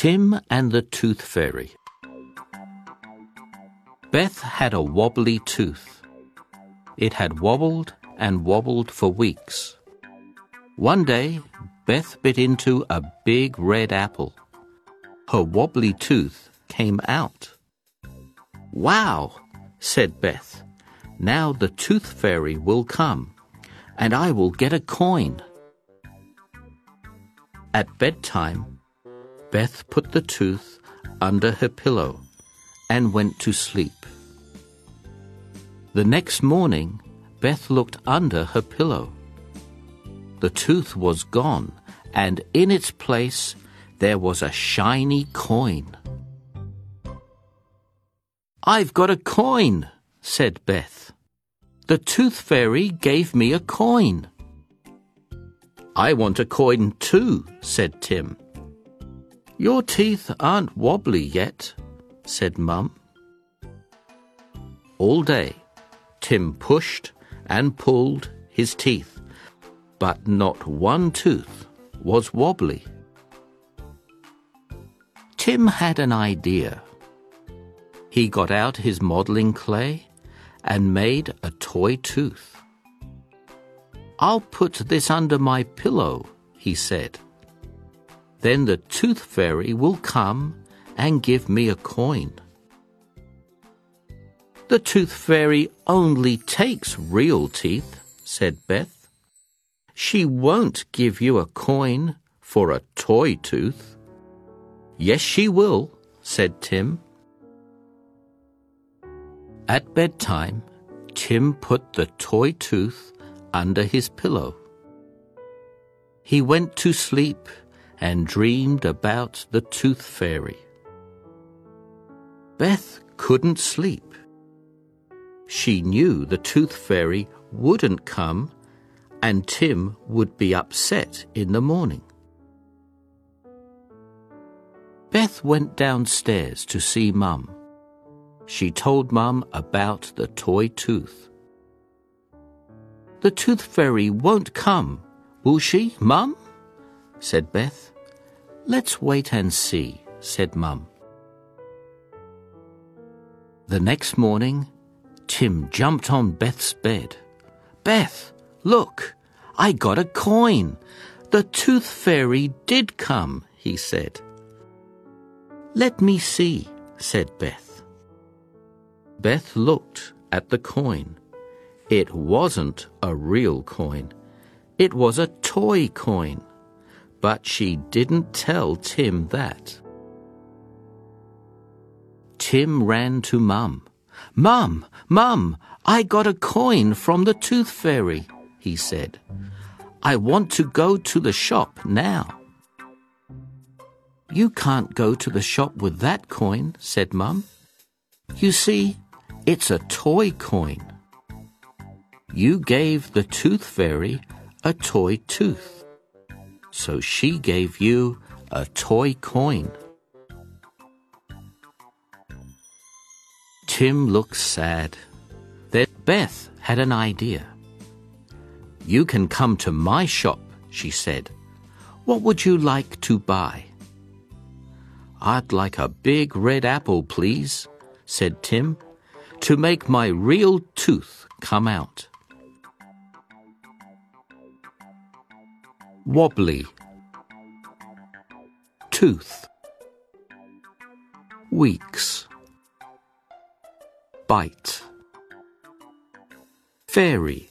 Tim and the Tooth Fairy. Beth had a wobbly tooth. It had wobbled and wobbled for weeks. One day, Beth bit into a big red apple. Her wobbly tooth came out. Wow, said Beth. Now the tooth fairy will come, and I will get a coin. At bedtime, Beth put the tooth under her pillow and went to sleep. The next morning, Beth looked under her pillow. The tooth was gone, and in its place there was a shiny coin. I've got a coin, said Beth. The tooth fairy gave me a coin. I want a coin too, said Tim. Your teeth aren't wobbly yet, said Mum. All day, Tim pushed and pulled his teeth, but not one tooth was wobbly. Tim had an idea. He got out his modelling clay and made a toy tooth. I'll put this under my pillow, he said. Then the tooth fairy will come and give me a coin. The tooth fairy only takes real teeth, said Beth. She won't give you a coin for a toy tooth. Yes, she will, said Tim. At bedtime, Tim put the toy tooth under his pillow. He went to sleep and dreamed about the tooth fairy. Beth couldn't sleep. She knew the tooth fairy wouldn't come and Tim would be upset in the morning. Beth went downstairs to see Mum. She told Mum about the toy tooth. The tooth fairy won't come, will she, Mum? said Beth. Let's wait and see, said Mum. The next morning, Tim jumped on Beth's bed. Beth, look, I got a coin. The tooth fairy did come, he said. Let me see, said Beth. Beth looked at the coin. It wasn't a real coin. It was a toy coin. But she didn't tell Tim that. Tim ran to Mum. Mum, Mum, I got a coin from the tooth fairy, he said. I want to go to the shop now. You can't go to the shop with that coin, said Mum. You see, it's a toy coin. You gave the tooth fairy a toy tooth. So she gave you a toy coin. Tim looked sad. Then Beth had an idea. You can come to my shop, she said. What would you like to buy? I'd like a big red apple, please, said Tim, to make my real tooth come out. Wobbly. Tooth. Weeks. Bite. Fairy.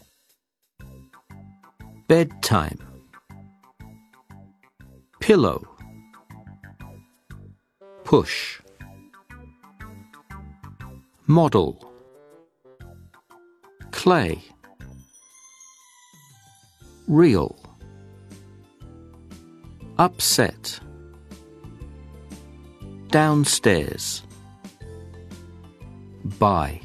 Bedtime. Pillow. Push. Model. Clay. Real Upset. Downstairs. Buy